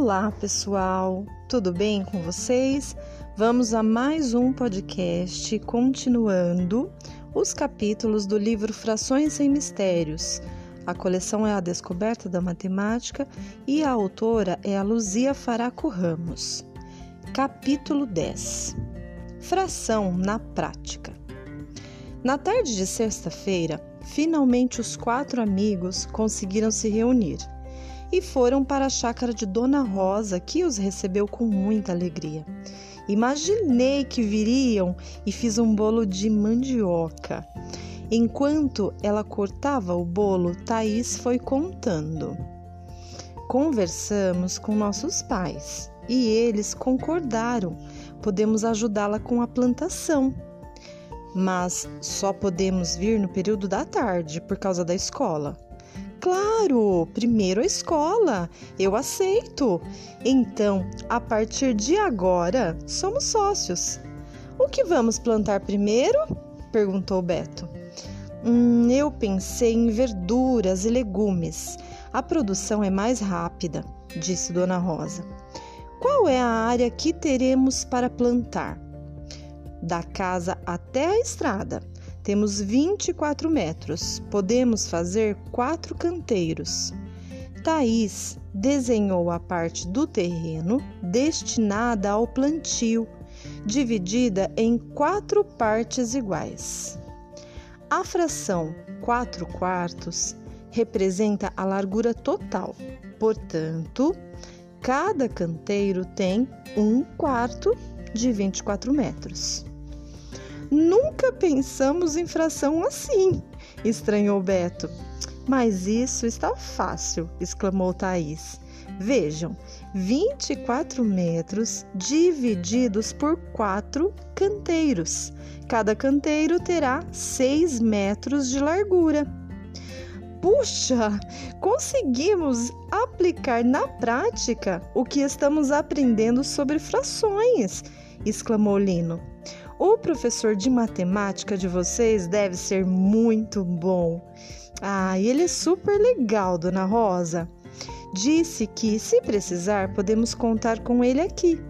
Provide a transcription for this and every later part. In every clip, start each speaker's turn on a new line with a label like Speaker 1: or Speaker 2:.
Speaker 1: Olá, pessoal! Tudo bem com vocês? Vamos a mais um podcast continuando os capítulos do livro Frações sem Mistérios. A coleção é a Descoberta da Matemática e a autora é a Luzia Faraco Ramos. Capítulo 10 Fração na prática. Na tarde de sexta-feira, finalmente os quatro amigos conseguiram se reunir e foram para a chácara de Dona Rosa, que os recebeu com muita alegria. Imaginei que viriam e fiz um bolo de mandioca. Enquanto ela cortava o bolo, Thaís foi contando. Conversamos com nossos pais e eles concordaram. Podemos ajudá-la com a plantação. Mas só podemos vir no período da tarde por causa da escola. Claro, primeiro a escola. Eu aceito. Então, a partir de agora, somos sócios. O que vamos plantar primeiro? perguntou Beto. Hum, eu pensei em verduras e legumes. A produção é mais rápida, disse Dona Rosa. Qual é a área que teremos para plantar? Da casa até a estrada. Temos 24 metros, podemos fazer quatro canteiros. Thaís desenhou a parte do terreno destinada ao plantio, dividida em quatro partes iguais. A fração 4 quartos representa a largura total, portanto, cada canteiro tem um quarto de 24 metros. Nunca pensamos em fração assim, estranhou Beto. Mas isso está fácil, exclamou Thaís. Vejam, 24 metros divididos por quatro canteiros. Cada canteiro terá 6 metros de largura. Puxa, conseguimos aplicar na prática o que estamos aprendendo sobre frações, exclamou Lino. O professor de matemática de vocês deve ser muito bom. Ah, ele é super legal, dona Rosa. Disse que, se precisar, podemos contar com ele aqui.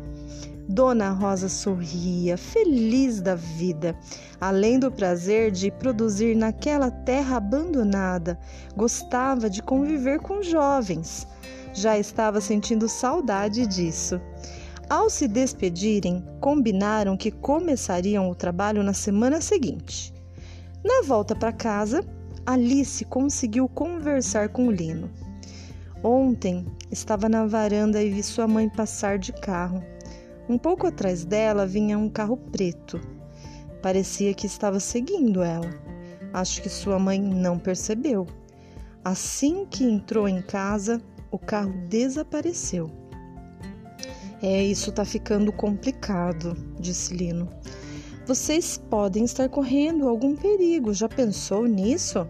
Speaker 1: Dona Rosa sorria, feliz da vida, além do prazer de produzir naquela terra abandonada. Gostava de conviver com jovens. Já estava sentindo saudade disso. Ao se despedirem, combinaram que começariam o trabalho na semana seguinte. Na volta para casa, Alice conseguiu conversar com Lino. Ontem estava na varanda e vi sua mãe passar de carro. Um pouco atrás dela vinha um carro preto. Parecia que estava seguindo ela. Acho que sua mãe não percebeu. Assim que entrou em casa, o carro desapareceu. É, isso tá ficando complicado, disse Lino. Vocês podem estar correndo algum perigo, já pensou nisso?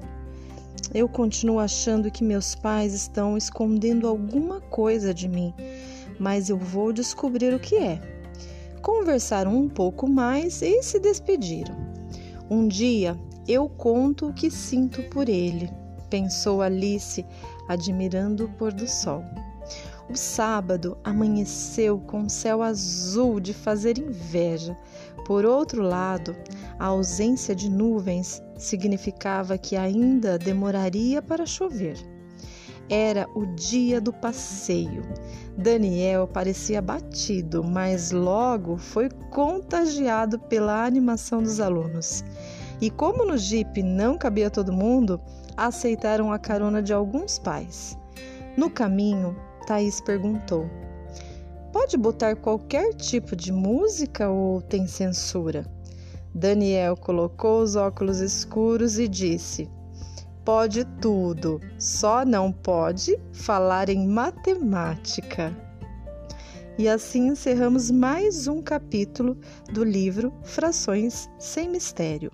Speaker 1: Eu continuo achando que meus pais estão escondendo alguma coisa de mim, mas eu vou descobrir o que é. Conversaram um pouco mais e se despediram. Um dia eu conto o que sinto por ele, pensou Alice, admirando o pôr do sol. O sábado amanheceu com um céu azul de fazer inveja. Por outro lado, a ausência de nuvens significava que ainda demoraria para chover. Era o dia do passeio. Daniel parecia batido, mas logo foi contagiado pela animação dos alunos. E como no jipe não cabia todo mundo, aceitaram a carona de alguns pais. No caminho, Thaís perguntou: Pode botar qualquer tipo de música ou tem censura? Daniel colocou os óculos escuros e disse: Pode tudo, só não pode falar em matemática. E assim encerramos mais um capítulo do livro Frações sem Mistério.